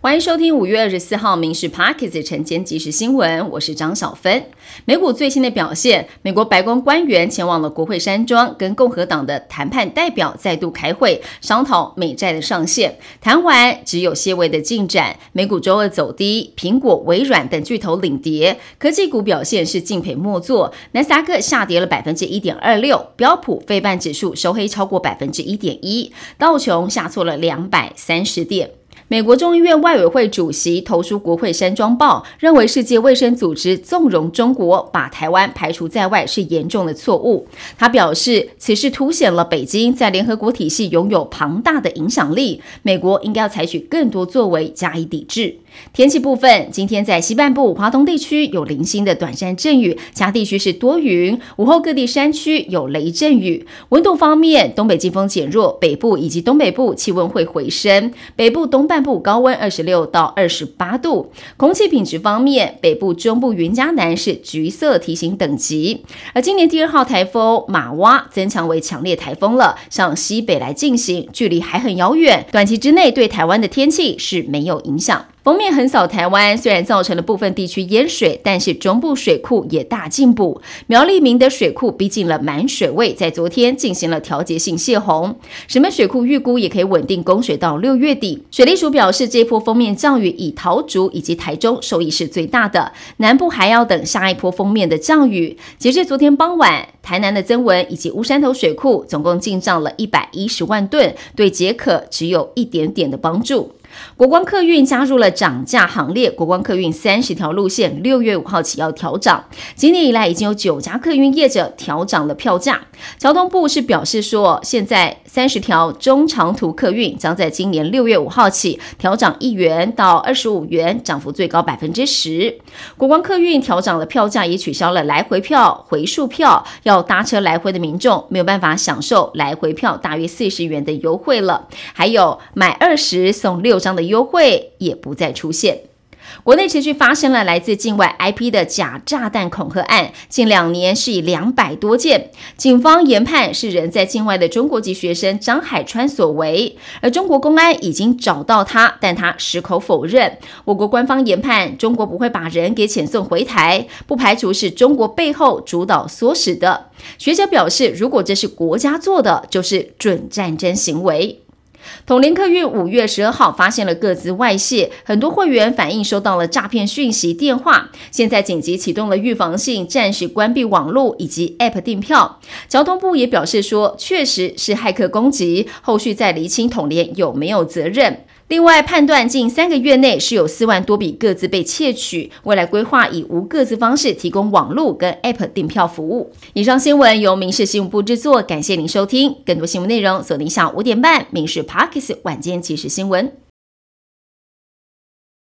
欢迎收听五月二十四号《民事 Parkes》晨间即时新闻，我是张小芬。美股最新的表现，美国白宫官员前往了国会山庄，跟共和党的谈判代表再度开会，商讨美债的上限。谈完只有些微的进展。美股周二走低，苹果、微软等巨头领跌，科技股表现是敬陪末座。纳斯达克下跌了百分之一点二六，标普费半指数收黑超过百分之一点一，道琼下挫了两百三十点。美国众议院外委会主席投书国会山庄报，认为世界卫生组织纵容中国把台湾排除在外是严重的错误。他表示，此事凸显了北京在联合国体系拥有庞大的影响力，美国应该要采取更多作为加以抵制。天气部分，今天在西半部、华东地区有零星的短暂阵雨，其他地区是多云。午后各地山区有雷阵雨。温度方面，东北季风减弱，北部以及东北部气温会回升。北部、东半部高温二十六到二十八度。空气品质方面，北部、中部、云嘉南是橘色提醒等级。而今年第二号台风马哇增强为强烈台风了，向西北来进行，距离还很遥远，短期之内对台湾的天气是没有影响。封面横扫台湾，虽然造成了部分地区淹水，但是中部水库也大进补。苗栗明的水库逼近了满水位，在昨天进行了调节性泄洪。石门水库预估也可以稳定供水到六月底。水利署表示，这波封面降雨以桃竹以及台中受益是最大的，南部还要等下一波封面的降雨。截至昨天傍晚，台南的增文以及乌山头水库总共进账了一百一十万吨，对解渴只有一点点的帮助。国光客运加入了涨价行列，国光客运三十条路线六月五号起要调涨。今年以来已经有九家客运业者调涨了票价。交通部是表示说，现在三十条中长途客运将在今年六月五号起调涨一元到二十五元，涨幅最高百分之十。国光客运调涨了票价，也取消了来回票、回数票，要搭车来回的民众没有办法享受来回票大约四十元的优惠了。还有买二十送六张。的优惠也不再出现。国内持续发生了来自境外 IP 的假炸弹恐吓案，近两年是以两百多件。警方研判是人在境外的中国籍学生张海川所为，而中国公安已经找到他，但他矢口否认。我国官方研判，中国不会把人给遣送回台，不排除是中国背后主导唆使的。学者表示，如果这是国家做的，就是准战争行为。统联客运五月十二号发现了各自外泄，很多会员反映收到了诈骗讯息电话，现在紧急启动了预防性暂时关闭网络以及 App 订票。交通部也表示说，确实是骇客攻击，后续再厘清统联有没有责任。另外，判断近三个月内是有四万多笔各自被窃取，未来规划以无各自方式提供网络跟 App 订票服务。以上新闻由民事新闻部制作，感谢您收听。更多新闻内容锁定下午五点半《民事 Parkes 晚间即时新闻》。